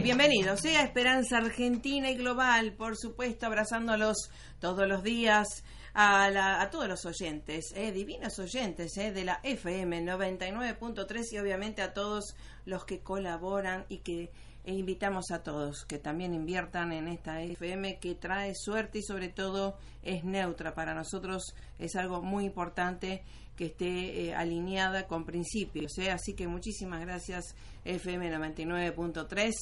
Bienvenidos. Sea Esperanza Argentina y Global, por supuesto, abrazándolos todos los días a, a todos los oyentes, eh, divinos oyentes eh, de la FM 99.3 y obviamente a todos los que colaboran y que e invitamos a todos que también inviertan en esta FM que trae suerte y sobre todo es neutra. Para nosotros es algo muy importante que esté eh, alineada con principios. ¿eh? Así que muchísimas gracias FM 99.3.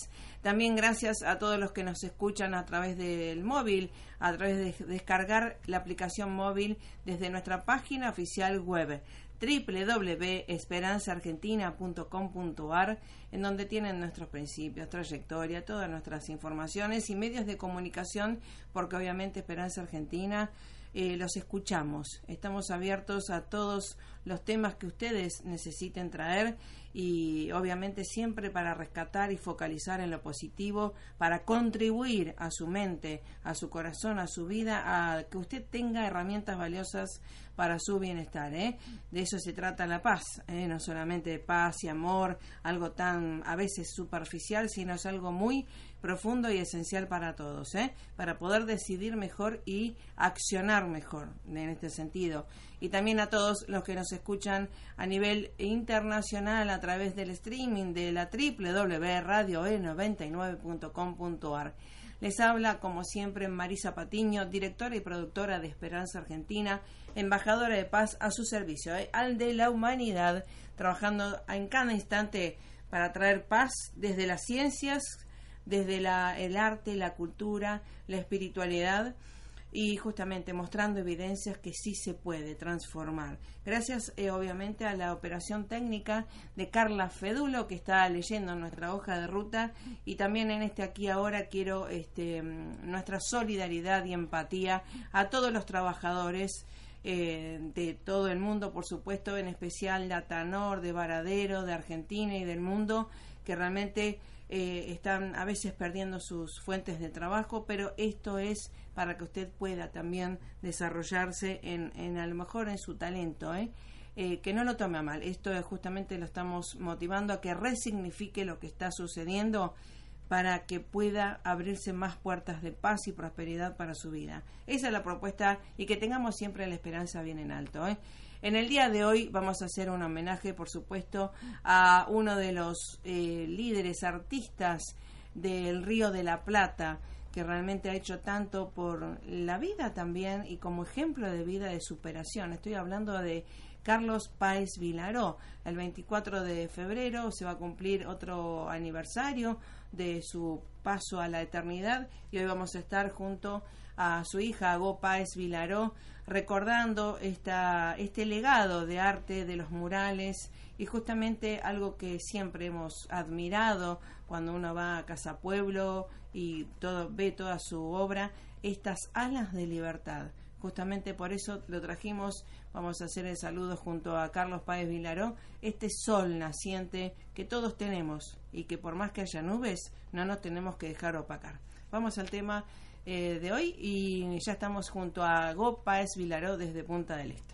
También gracias a todos los que nos escuchan a través del móvil, a través de descargar la aplicación móvil desde nuestra página oficial web www.esperanzaargentina.com.ar, en donde tienen nuestros principios, trayectoria, todas nuestras informaciones y medios de comunicación, porque obviamente Esperanza Argentina eh, los escuchamos. Estamos abiertos a todos los temas que ustedes necesiten traer y obviamente siempre para rescatar y focalizar en lo positivo, para contribuir a su mente, a su corazón, a su vida, a que usted tenga herramientas valiosas para su bienestar. ¿eh? De eso se trata la paz, ¿eh? no solamente de paz y amor, algo tan a veces superficial, sino es algo muy profundo y esencial para todos, ¿eh? para poder decidir mejor y accionar mejor en este sentido. Y también a todos los que nos escuchan a nivel internacional a través del streaming de la www.radioe99.com.ar. Les habla, como siempre, Marisa Patiño, directora y productora de Esperanza Argentina, embajadora de paz a su servicio, ¿eh? al de la humanidad, trabajando en cada instante para traer paz desde las ciencias, desde la, el arte, la cultura, la espiritualidad y justamente mostrando evidencias que sí se puede transformar. Gracias eh, obviamente a la operación técnica de Carla Fedulo que está leyendo nuestra hoja de ruta y también en este aquí ahora quiero este, mm, nuestra solidaridad y empatía a todos los trabajadores eh, de todo el mundo, por supuesto, en especial de Atanor, de Varadero, de Argentina y del mundo, que realmente eh, están a veces perdiendo sus fuentes de trabajo, pero esto es para que usted pueda también desarrollarse en, en a lo mejor en su talento, ¿eh? ¿eh? que no lo tome a mal. Esto es justamente lo estamos motivando a que resignifique lo que está sucediendo para que pueda abrirse más puertas de paz y prosperidad para su vida. Esa es la propuesta y que tengamos siempre la esperanza bien en alto. ¿eh? En el día de hoy vamos a hacer un homenaje, por supuesto, a uno de los eh, líderes artistas del Río de la Plata, que realmente ha hecho tanto por la vida también y como ejemplo de vida de superación. Estoy hablando de Carlos Páez Vilaró. El 24 de febrero se va a cumplir otro aniversario de su paso a la eternidad. Y hoy vamos a estar junto a su hija Agó Páez Vilaró recordando esta, este legado de arte de los murales y justamente algo que siempre hemos admirado cuando uno va a Casa Pueblo y todo, ve toda su obra, estas alas de libertad justamente por eso lo trajimos. Vamos a hacer el saludo junto a Carlos Páez Vilaró, este sol naciente que todos tenemos y que por más que haya nubes, no nos tenemos que dejar opacar. Vamos al tema eh, de hoy y ya estamos junto a Go Páez Vilaró desde Punta del Este.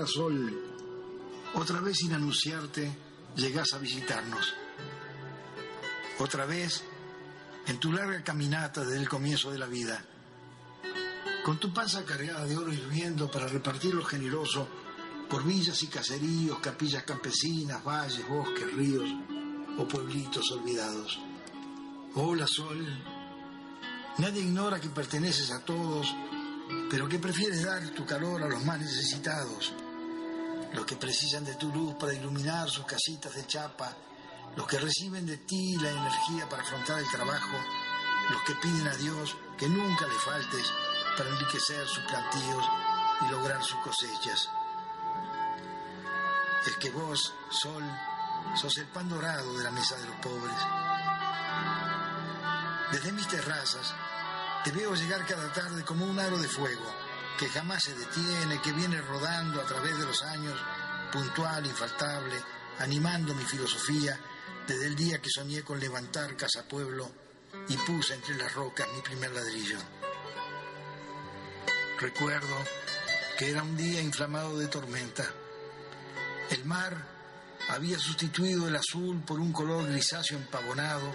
Hola Sol, otra vez sin anunciarte llegás a visitarnos. Otra vez en tu larga caminata desde el comienzo de la vida. Con tu panza cargada de oro hirviendo para repartir lo generoso por villas y caseríos, capillas campesinas, valles, bosques, ríos o pueblitos olvidados. Hola Sol, nadie ignora que perteneces a todos pero que prefieres dar tu calor a los más necesitados, los que precisan de tu luz para iluminar sus casitas de chapa, los que reciben de ti la energía para afrontar el trabajo, los que piden a Dios que nunca le faltes para enriquecer sus plantíos y lograr sus cosechas. Es que vos, Sol, sos el pan dorado de la mesa de los pobres. Desde mis terrazas te veo llegar cada tarde como un aro de fuego, que jamás se detiene, que viene rodando a través de los años, puntual, infaltable, animando mi filosofía desde el día que soñé con levantar Casa Pueblo y puse entre las rocas mi primer ladrillo. Recuerdo que era un día inflamado de tormenta. El mar había sustituido el azul por un color grisáceo empavonado.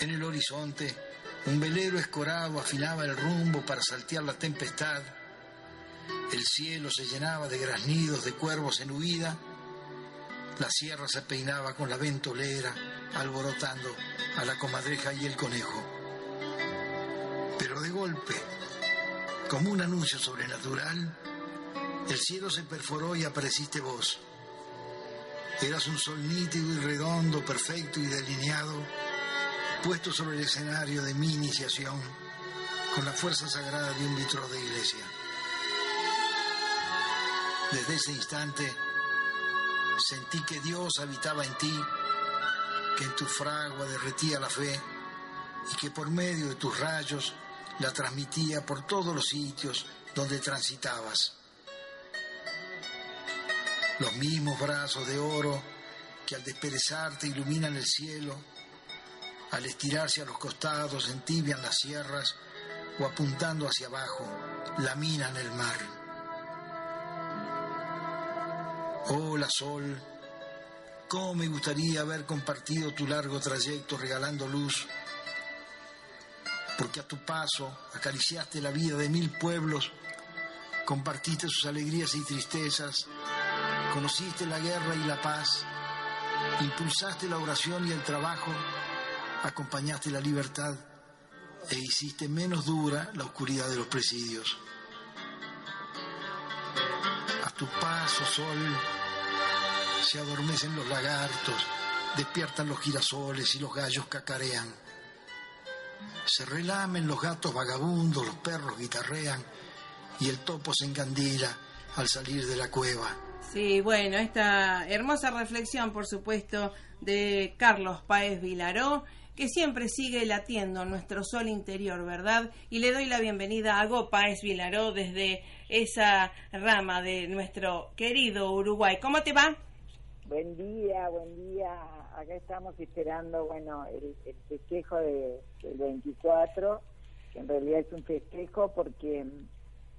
En el horizonte un velero escorado afilaba el rumbo para saltear la tempestad. El cielo se llenaba de graznidos de cuervos en huida. La sierra se peinaba con la ventolera, alborotando a la comadreja y el conejo. Pero de golpe, como un anuncio sobrenatural, el cielo se perforó y apareciste vos. Eras un sol nítido y redondo, perfecto y delineado puesto sobre el escenario de mi iniciación con la fuerza sagrada de un litro de iglesia. Desde ese instante sentí que Dios habitaba en ti, que en tu fragua derretía la fe y que por medio de tus rayos la transmitía por todos los sitios donde transitabas. Los mismos brazos de oro que al desperezarte iluminan el cielo al estirarse a los costados entibian las sierras o apuntando hacia abajo laminan el mar. Hola sol, cómo me gustaría haber compartido tu largo trayecto regalando luz, porque a tu paso acariciaste la vida de mil pueblos, compartiste sus alegrías y tristezas, conociste la guerra y la paz, impulsaste la oración y el trabajo, acompañaste la libertad e hiciste menos dura la oscuridad de los presidios. A tu paso, sol, se adormecen los lagartos, despiertan los girasoles y los gallos cacarean. Se relamen los gatos vagabundos, los perros guitarrean y el topo se encandila al salir de la cueva. Sí, bueno, esta hermosa reflexión, por supuesto, de Carlos Páez Vilaró que siempre sigue latiendo nuestro sol interior, ¿verdad? Y le doy la bienvenida a Gopaes Vilaró desde esa rama de nuestro querido Uruguay. ¿Cómo te va? Buen día, buen día. Acá estamos esperando, bueno, el, festejo de, del 24, que en realidad es un festejo porque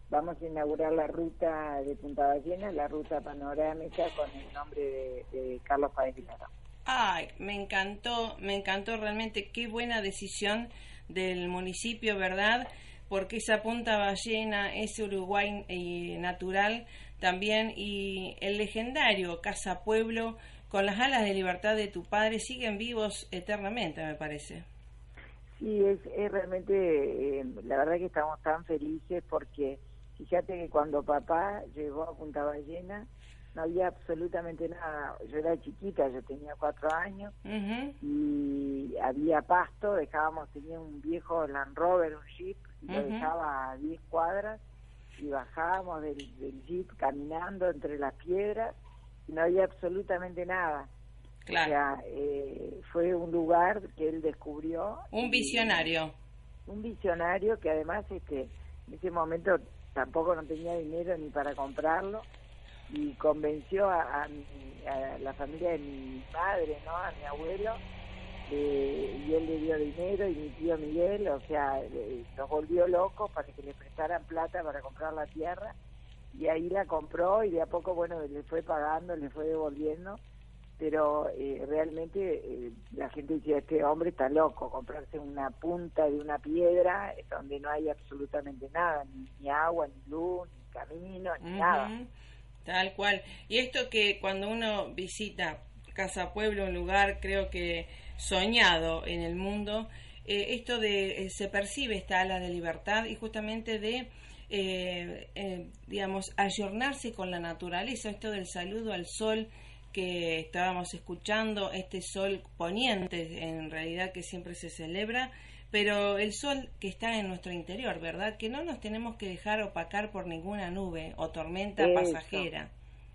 vamos a inaugurar la ruta de Punta Ballena, la ruta panorámica con el nombre de, de Carlos Páez Vilaró. Ay, me encantó, me encantó realmente, qué buena decisión del municipio, ¿verdad? Porque esa punta ballena, ese Uruguay eh, natural también y el legendario Casa Pueblo con las alas de libertad de tu padre siguen vivos eternamente, me parece. Sí, es, es realmente, eh, la verdad que estamos tan felices porque fíjate que cuando papá llegó a Punta Ballena, no había absolutamente nada. Yo era chiquita, yo tenía cuatro años y había pasto, dejábamos, tenía un viejo Land Rover, un Jeep, y lo dejaba a 10 cuadras y bajábamos del, Jeep caminando entre las piedras y no había absolutamente nada. Claro. O sea, eh, fue un lugar que él descubrió. Un visionario. un visionario que además este, en ese momento tampoco no tenía dinero ni para comprarlo y convenció a, la familia de mi madre, ¿no? A mi abuelo, eh, y él le dio dinero y mi tío Miguel, o sea, los volvió locos para que le prestaran plata para comprar la tierra y ahí la compró y de a poco, bueno, le fue pagando, le fue devolviendo, pero eh, realmente eh, la gente decía, este hombre está loco, comprarse una punta de una piedra donde no hay absolutamente nada, ni, agua, ni luz, ni camino, ni nada. Tal cual. Y esto que cuando uno visita Casa Pueblo, un lugar creo que soñado en el mundo, eh, esto de se percibe esta ala de libertad y justamente de eh, eh, digamos, ayornarse con la naturaleza, esto del saludo al sol que estábamos escuchando, este sol poniente en realidad que siempre se celebra, pero el sol que está en nuestro interior, ¿verdad? Que no nos tenemos que dejar opacar por ninguna nube o tormenta pasajera.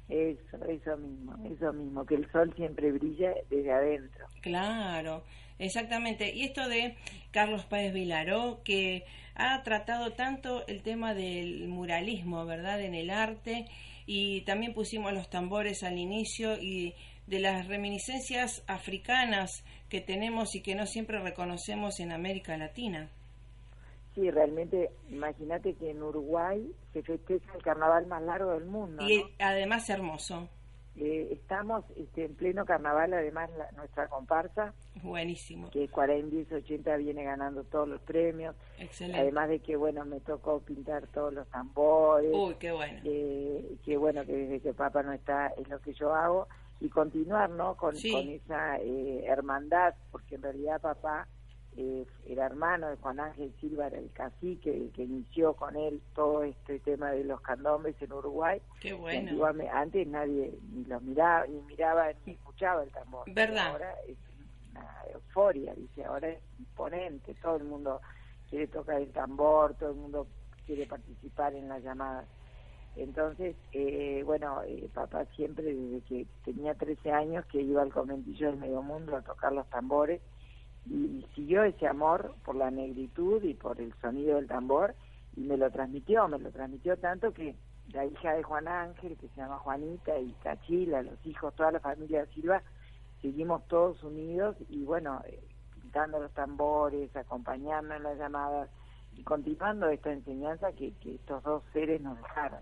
Eso, eso mismo, eso mismo, que el sol siempre brilla desde adentro. Claro, exactamente. Y esto de Carlos Páez Vilaró, que ha tratado tanto el tema del muralismo, ¿verdad?, en el arte, y también pusimos los tambores al inicio y de las reminiscencias africanas que tenemos y que no siempre reconocemos en América Latina. Sí, realmente, imagínate que en Uruguay se festeja el carnaval más largo del mundo. Y además hermoso. Eh, estamos este, en pleno carnaval, además nuestra comparsa. Buenísimo. Que 40 80 viene ganando todos los premios. Excelente. Además de que, bueno, me tocó pintar todos los tambores. Uy, qué bueno. Eh, que bueno, que desde que papá no está es lo que yo hago. Y continuar, ¿no? Con, con esa eh, hermandad, porque en realidad papá eh, era hermano de Juan Ángel Silva, era el cacique que inició con él todo este tema de los candombres en Uruguay. Qué bueno. antes nadie ni los miraba, ni miraba, ni escuchaba el tambor. ¿Verdad? Ahora es una euforia, dice, ahora es imponente, todo el mundo quiere tocar el tambor, todo el mundo quiere participar en las llamadas. Entonces, eh, bueno, eh, papá siempre, desde que tenía 13 años, que iba al conventillo del Medio Mundo a tocar los tambores, y siguió ese amor por la negritud y por el sonido del tambor y me lo transmitió, me lo transmitió tanto que la hija de Juan Ángel, que se llama Juanita, y Cachila, los hijos, toda la familia Silva, seguimos todos unidos y bueno, eh, pintando los tambores, acompañando en las llamadas y continuando esta enseñanza que, que estos dos seres nos dejaron.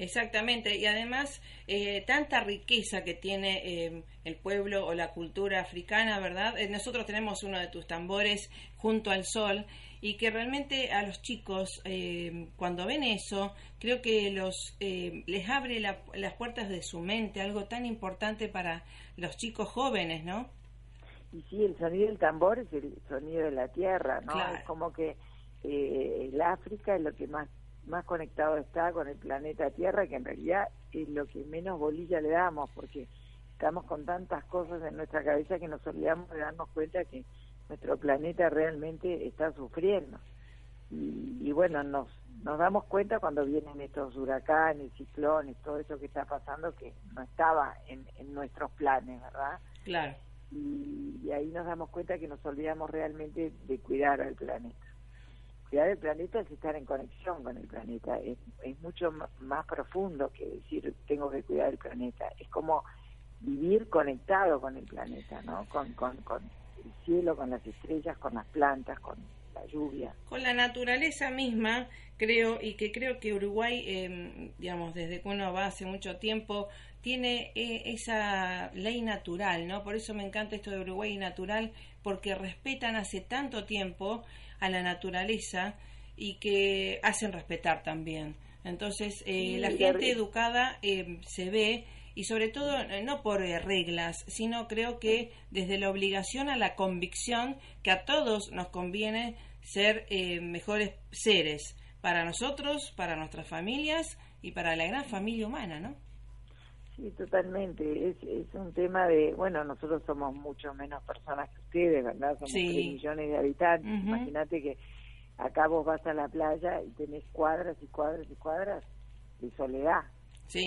Exactamente, y además eh, tanta riqueza que tiene eh, el pueblo o la cultura africana, ¿verdad? Eh, nosotros tenemos uno de tus tambores junto al sol y que realmente a los chicos cuando ven eso, creo que los les abre las puertas de su mente, algo tan importante para los chicos jóvenes, ¿no? Y sí, el sonido del tambor es el sonido de la tierra, ¿no? Es como que el África es lo que más más conectado está con el planeta Tierra, que en realidad es lo que menos bolilla le damos, porque estamos con tantas cosas en nuestra cabeza que nos olvidamos de darnos cuenta que nuestro planeta realmente está sufriendo. Y, bueno, nos, nos damos cuenta cuando vienen estos huracanes, ciclones, todo eso que está pasando que no estaba en, en nuestros planes, ¿verdad? Claro. Y, y ahí nos damos cuenta que nos olvidamos realmente de cuidar al planeta cuidar el planeta es estar en conexión con el planeta, es, mucho más profundo que decir tengo que cuidar el planeta, es como vivir conectado con el planeta, ¿no? Con, el cielo, con las estrellas, con las plantas, con la lluvia. Con la naturaleza misma, creo, y que creo que Uruguay, eh, digamos, desde que uno va hace mucho tiempo, tiene eh, esa ley natural, ¿no? Por eso me encanta esto de Uruguay natural, porque respetan hace tanto tiempo a la naturaleza y que hacen respetar también. Entonces, eh, la gente educada eh, se ve y sobre todo eh, no por eh, reglas, sino creo que desde la obligación a la convicción que a todos nos conviene ser eh, mejores seres para nosotros, para nuestras familias y para la gran familia humana, ¿no? Sí, totalmente. Es, es un tema de, bueno, nosotros somos mucho menos personas que ustedes, ¿verdad? Somos Sí. 3 millones de habitantes. Ujú. Imagínate que acá vos vas a la playa y tenés cuadras y cuadras y cuadras de soledad. Sí,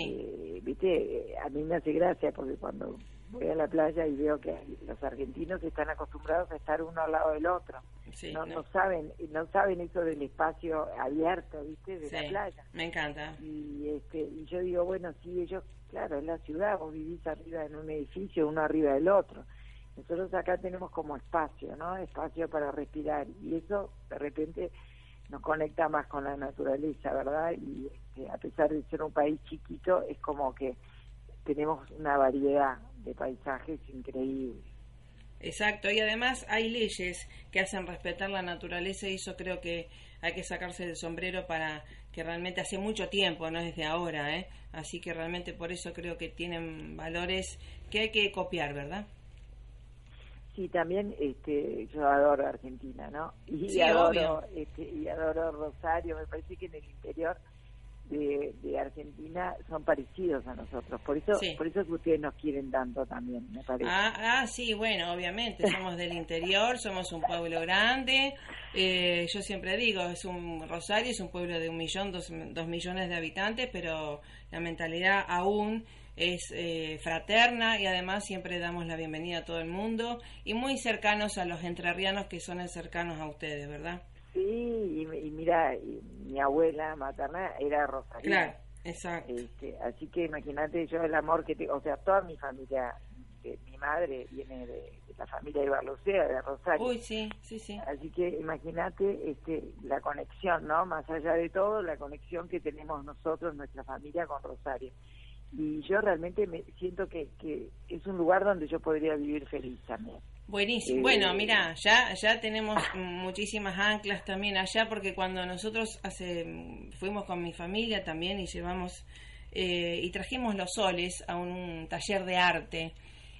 Eh, Viste, a mí me hace gracia porque cuando voy a la playa y veo que los argentinos están acostumbrados a estar uno al lado del otro. sí, no, no, no saben no saben eso del espacio abierto, ¿viste? De sí, la playa. me encanta. y este y yo digo bueno sí ellos claro es la ciudad vos vivís arriba en un edificio uno arriba del otro. Nosotros acá tenemos como espacio no espacio para respirar y eso de repente nos conecta más con la naturaleza verdad y este, a pesar de ser un país chiquito es como que tenemos una variedad de paisajes increíbles. Exacto, y además hay leyes que hacen respetar la naturaleza y eso creo que hay que sacarse del sombrero para que realmente hace mucho tiempo, no es de ahora, ¿eh? Así que realmente por eso creo que tienen valores que hay que copiar, ¿verdad? Sí, también este, yo adoro Argentina, ¿no? Y Sí, adoro este, y adoro Rosario. Me parece que en el interior de, de Argentina son parecidos a nosotros. Por eso, Sí. por eso es que ustedes nos quieren tanto también, me parece. Ah, ah, sí, bueno, obviamente, somos del interior, somos un pueblo grande. eh, yo siempre digo, es un Rosario, es un pueblo de un millón, dos, dos millones de habitantes, pero la mentalidad aún es eh, fraterna y además siempre damos la bienvenida a todo el mundo y muy cercanos a los entrerrianos que son cercanos a ustedes, ¿verdad? Sí, y, y mira, y mi abuela materna era Rosario. Claro, exacto. Este, así que imagínate yo el amor que tengo, o sea, toda mi familia, de, mi madre viene de, de la familia de Barlucea, de Rosario. Uy, sí, sí, sí. Así que imagínate este, la conexión, ¿no? Más allá de todo, la conexión que tenemos nosotros, nuestra familia, con Rosario. Y yo realmente me siento que, que es un lugar donde yo podría vivir feliz también. Buenísimo. Eh, Bueno, mira, ya ya tenemos muchísimas anclas también allá porque cuando nosotros hace fuimos con mi familia también y llevamos eh, y trajimos los soles a un, taller de arte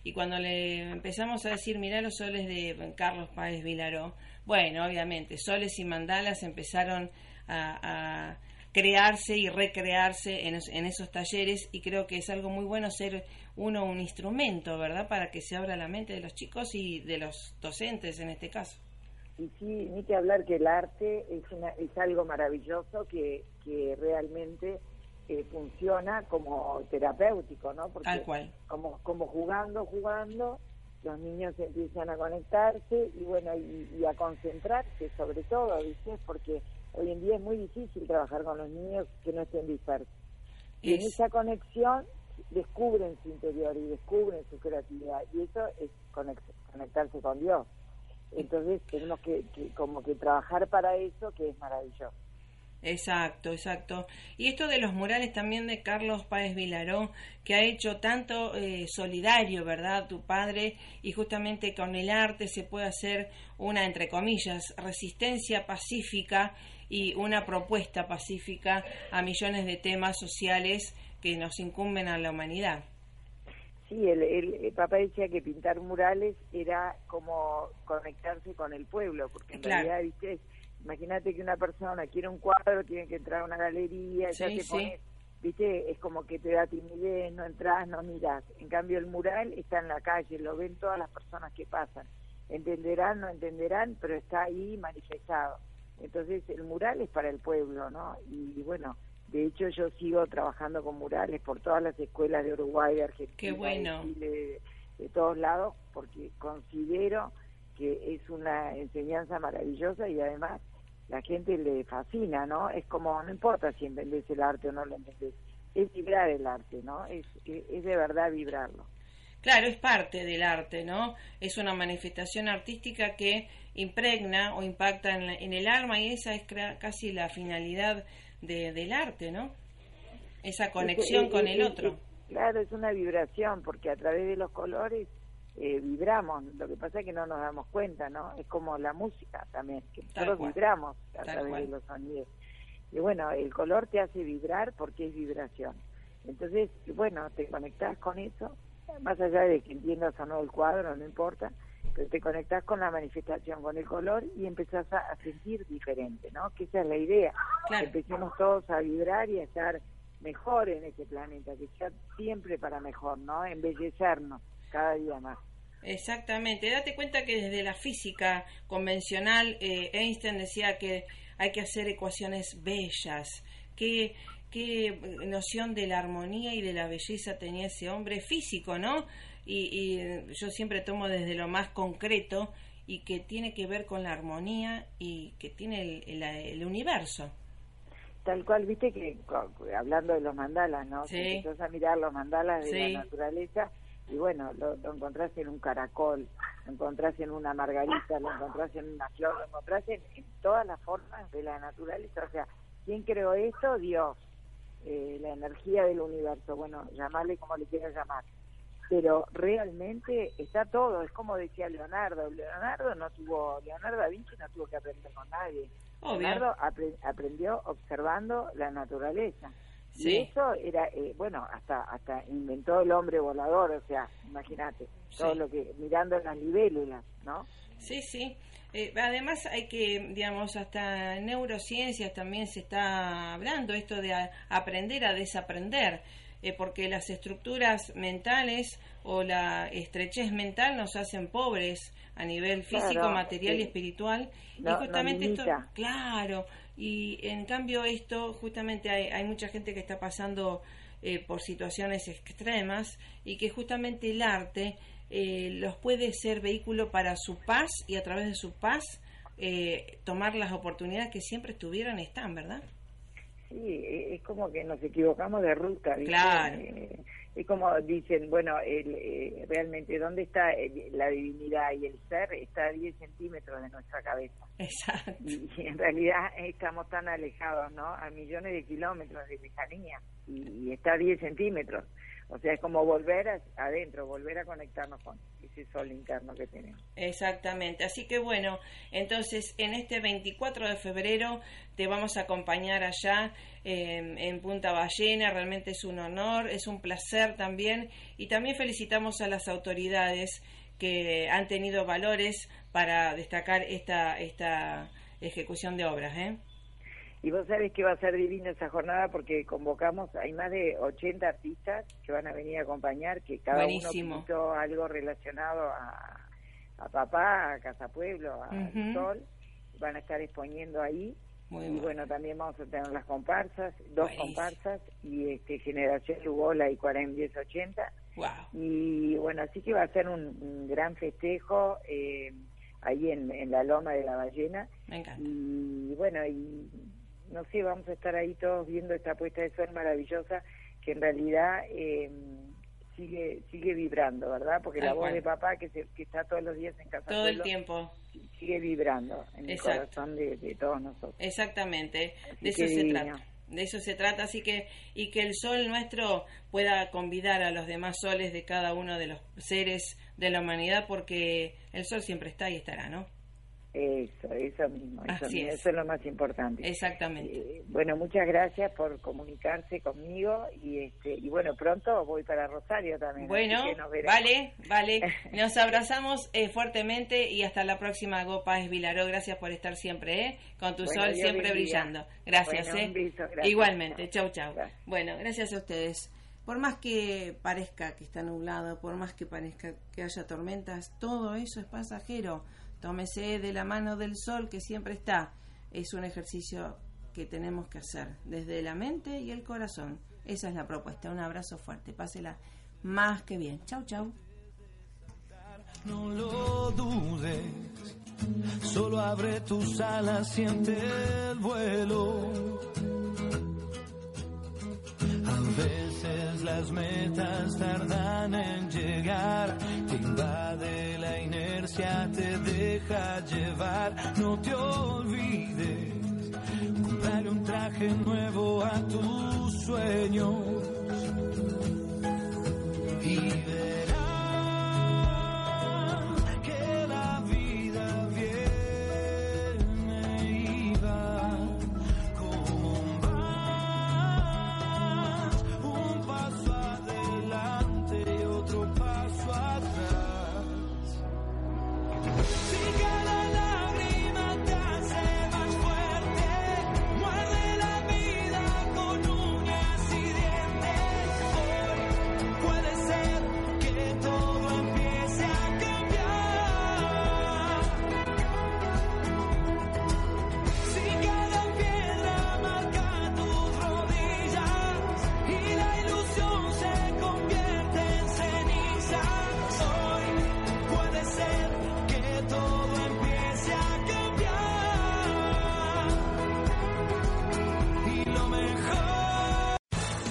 y cuando le empezamos a decir mirá los soles de Carlos Páez Vilaró, bueno, obviamente soles y mandalas empezaron a, a crearse y recrearse en, en esos talleres y creo que es algo muy bueno ser uno un instrumento, ¿verdad? Para que se abra la mente de los chicos y de los docentes en este caso. Y sí, ni que hablar que el arte es, una, es algo maravilloso que, que realmente eh, funciona como terapéutico, ¿no? Porque Tal cual. como, como jugando, jugando, los niños empiezan a conectarse y bueno, y, y a concentrarse sobre todo, ¿viste? Porque hoy en día es muy difícil trabajar con los niños que no estén dispersos. Y en Es- esa conexión descubren su interior y descubren su creatividad y eso es conect- conectarse con Dios. Entonces tenemos que, que como que trabajar para eso que es maravilloso. Exacto, exacto. Y esto de los murales también de Carlos Páez Vilaró, que ha hecho tanto eh, solidario, ¿verdad? Tu padre, y justamente con el arte se puede hacer una, entre comillas, resistencia pacífica y una propuesta pacífica a millones de temas sociales que nos incumben a la humanidad. Sí, el, el- el papá decía que pintar murales era como conectarse con el pueblo, porque en Claro. realidad, viste, imagínate que una persona quiere un cuadro, tiene que entrar a una galería, ya te sí. pones, viste, es como que te da timidez, no entras, no miras. En cambio, el mural está en la calle, lo ven todas las personas que pasan. Entenderán, no entenderán, pero está ahí manifestado. Entonces, el mural es para el pueblo, ¿no? Y bueno, de hecho, yo sigo trabajando con murales por todas las escuelas de Uruguay, de Argentina, Qué bueno. de Chile, de, de todos lados, porque considero que es una enseñanza maravillosa y además la gente le fascina, ¿no? Es como, no importa si entendés el arte o no lo entendés, es vibrar el arte, ¿no? Es, es, es de verdad vibrarlo. Claro, es parte del arte, ¿no? Es una manifestación artística que impregna o impacta en, la- en el alma y esa es casi la finalidad de- del arte, ¿no? Esa conexión Es- con es- el es- otro. claro, es una vibración, porque a través de los colores eh, vibramos. Lo que pasa es que no nos damos cuenta, ¿no? Es como la música también, que Tal nosotros cual. vibramos a Tal través cual. de los sonidos. Y bueno, el color te hace vibrar porque es vibración. Entonces, bueno, te conectás con eso, más allá de que entiendas o no el cuadro, no importa, te conectás con la manifestación, con el color y empezás a, sentir diferente, ¿no? Que esa es la idea, que empecemos todos a vibrar y a estar mejor en este planeta, que sea siempre para mejor, ¿no? Embellecernos cada día más. Exactamente, date cuenta que desde la física convencional, eh, Einstein decía que hay que hacer ecuaciones bellas, que qué noción de la armonía y de la belleza tenía ese hombre físico, ¿no? Y, yo siempre tomo desde lo más concreto y que tiene que ver con la armonía y que tiene el, universo. Tal cual, viste que hablando de los mandalas, ¿no? Sí. a mirar los mandalas de la naturaleza y bueno, lo, encontrás en un caracol, lo encontrás en una margarita, lo encontrás en una flor, lo encontrás en todas las formas de la naturaleza. O sea, ¿quién creó esto? Dios. Eh, la energía del universo, bueno, llamarle como le quieras llamar. Pero realmente está todo, es como decía Leonardo, Leonardo no tuvo, Leonardo da Vinci no tuvo que aprender con nadie. Leonardo aprendió observando la naturaleza. Y eso era, eh, bueno, hasta hasta inventó el hombre volador, o sea, imagínate, todo lo que, mirando las libélulas, ¿no? Sí, sí. Eh, además hay que, digamos, hasta en neurociencias también se está hablando esto de aprender a desaprender, eh, porque las estructuras mentales o la estrechez mental nos hacen pobres a nivel físico, material y espiritual. y justamente esto, claro, y en cambio esto, justamente hay, hay mucha gente que está pasando eh, por situaciones extremas y que justamente el arte eh, los puede ser vehículo para su paz y a través de su paz eh, tomar las oportunidades que siempre estuvieron están, ¿verdad? Sí, es como que nos equivocamos de ruta. Claro. Eh, es como dicen, bueno, el, realmente, ¿dónde está la divinidad y el ser? Está a 10 centímetros de nuestra cabeza. Exacto. Y, en realidad estamos tan alejados, ¿no? A millones de kilómetros de lejanía y, y está a 10 centímetros. O sea, es como volver adentro, volver a conectarnos con ese sol interno que tenemos. Exactamente. Así que bueno, entonces en este 24 de febrero te vamos a acompañar allá em, en Punta Ballena. Realmente es un honor, es un placer también. Y también felicitamos a las autoridades que han tenido valores para destacar esta, esta ejecución de obras. ¿eh? Y vos sabés que va a ser divina esa jornada porque convocamos, hay más de 80 artistas que van a venir a acompañar, que cada uno pintó algo relacionado a, a papá, a Casa Pueblo, a Sol, van a estar exponiendo ahí. y bueno, también vamos a tener las comparsas, dos comparsas, y este Generación Lugola y 40 Wow. Y bueno, así que va a ser un, gran festejo eh, ahí en, en la Loma de la Ballena. Me encanta. Y bueno, y no sé, vamos a estar ahí todos viendo esta puesta de sol maravillosa que en realidad eh, sigue sigue vibrando, ¿verdad? Porque la voz de papá que, que está todos los días en casa todo el tiempo sigue vibrando en el corazón de, todos nosotros. Exactamente, de eso se trata. De eso se trata, así que y que el sol nuestro pueda convidar a los demás soles de cada uno de los seres de la humanidad, porque el sol siempre está y estará, ¿no? Eso, eso mismo, eso, es. lo más importante. Exactamente. Eh, bueno, muchas gracias por comunicarse conmigo y este y bueno, pronto voy para Rosario también. Bueno, vale, vale. Nos abrazamos eh, fuertemente y hasta la próxima Gopa es Vilaró. Gracias por estar siempre, ¿eh? Con tu sol siempre brillando. Gracias, ¿eh? Igualmente, chau, chau. Bueno, gracias a ustedes. Por más que parezca que está nublado, por más que parezca que haya tormentas, todo eso es pasajero Tómese de la mano del sol que siempre está. Es un ejercicio que tenemos que hacer desde la mente y el corazón. Esa es la propuesta. Un abrazo fuerte. Pásela más que bien. Chau, chau. No lo dudes, solo abre tus alas, siente el vuelo. A veces las metas tardan en llegar, te invade la inercia, te deja llevar, no te olvides, comprar un traje nuevo a tus sueños. Y